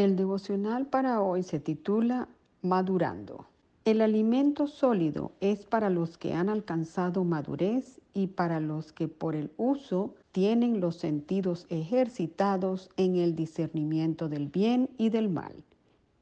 El devocional para hoy se titula Madurando. El alimento sólido es para los que han alcanzado madurez y para los que por el uso tienen los sentidos ejercitados en el discernimiento del bien y del mal.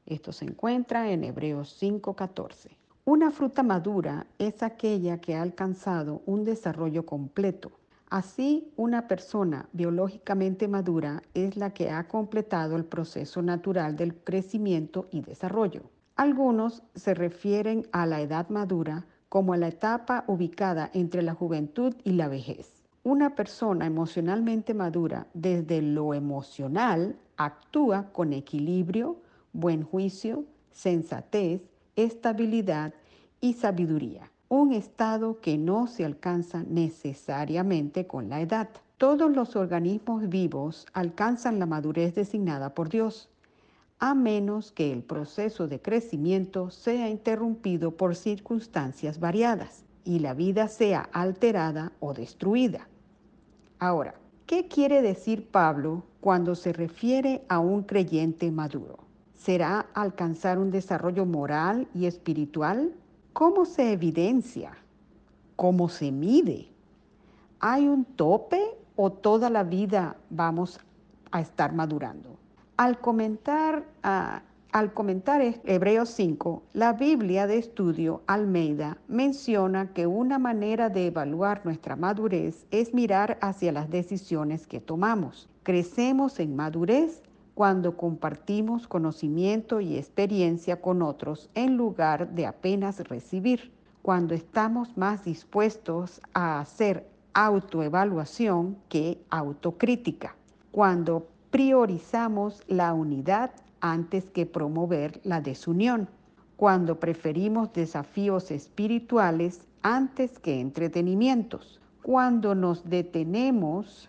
Esto se encuentra en Hebreos 5:14. Una fruta madura es aquella que ha alcanzado un desarrollo completo Así, una persona biológicamente madura es la que ha completado el proceso natural del crecimiento y desarrollo. Algunos se refieren a la edad madura como a la etapa ubicada entre la juventud y la vejez. Una persona emocionalmente madura desde lo emocional actúa con equilibrio, buen juicio, sensatez, estabilidad y sabiduría un estado que no se alcanza necesariamente con la edad. Todos los organismos vivos alcanzan la madurez designada por Dios, a menos que el proceso de crecimiento sea interrumpido por circunstancias variadas y la vida sea alterada o destruida. Ahora, ¿qué quiere decir Pablo cuando se refiere a un creyente maduro? ¿Será alcanzar un desarrollo moral y espiritual ¿Cómo se evidencia? ¿Cómo se mide? ¿Hay un tope o toda la vida vamos a estar madurando? Al comentar, ah, al comentar Hebreos 5, la Biblia de estudio Almeida menciona que una manera de evaluar nuestra madurez es mirar hacia las decisiones que tomamos. Crecemos en madurez cuando compartimos conocimiento y experiencia con otros en lugar de apenas recibir, cuando estamos más dispuestos a hacer autoevaluación que autocrítica, cuando priorizamos la unidad antes que promover la desunión, cuando preferimos desafíos espirituales antes que entretenimientos, cuando nos detenemos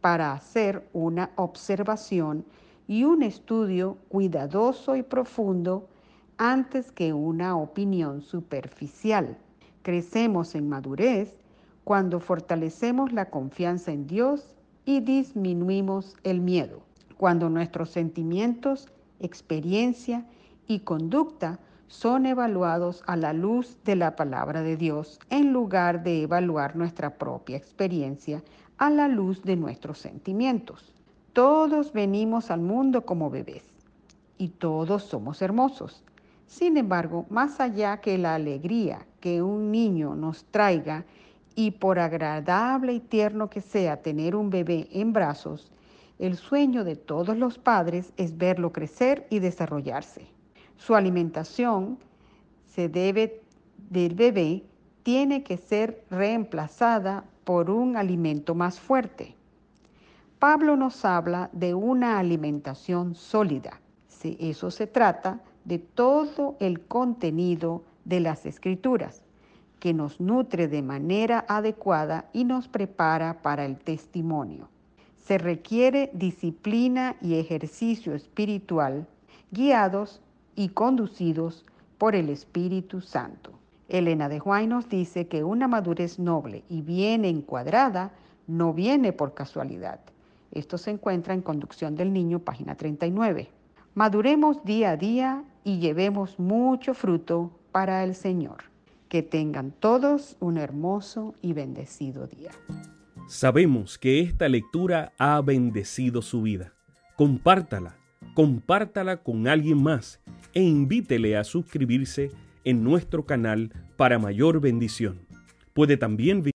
para hacer una observación y un estudio cuidadoso y profundo antes que una opinión superficial. Crecemos en madurez cuando fortalecemos la confianza en Dios y disminuimos el miedo, cuando nuestros sentimientos, experiencia y conducta son evaluados a la luz de la palabra de Dios en lugar de evaluar nuestra propia experiencia a la luz de nuestros sentimientos. Todos venimos al mundo como bebés y todos somos hermosos. Sin embargo, más allá que la alegría que un niño nos traiga y por agradable y tierno que sea tener un bebé en brazos, el sueño de todos los padres es verlo crecer y desarrollarse. Su alimentación se debe del bebé tiene que ser reemplazada por un alimento más fuerte. Pablo nos habla de una alimentación sólida. Si eso se trata de todo el contenido de las escrituras, que nos nutre de manera adecuada y nos prepara para el testimonio. Se requiere disciplina y ejercicio espiritual guiados y conducidos por el Espíritu Santo. Elena de Juan nos dice que una madurez noble y bien encuadrada no viene por casualidad esto se encuentra en Conducción del Niño, página 39. Maduremos día a día y llevemos mucho fruto para el Señor. Que tengan todos un hermoso y bendecido día. Sabemos que esta lectura ha bendecido su vida. compártala, compártala con alguien más e invítele a suscribirse en nuestro canal para mayor bendición. Puede también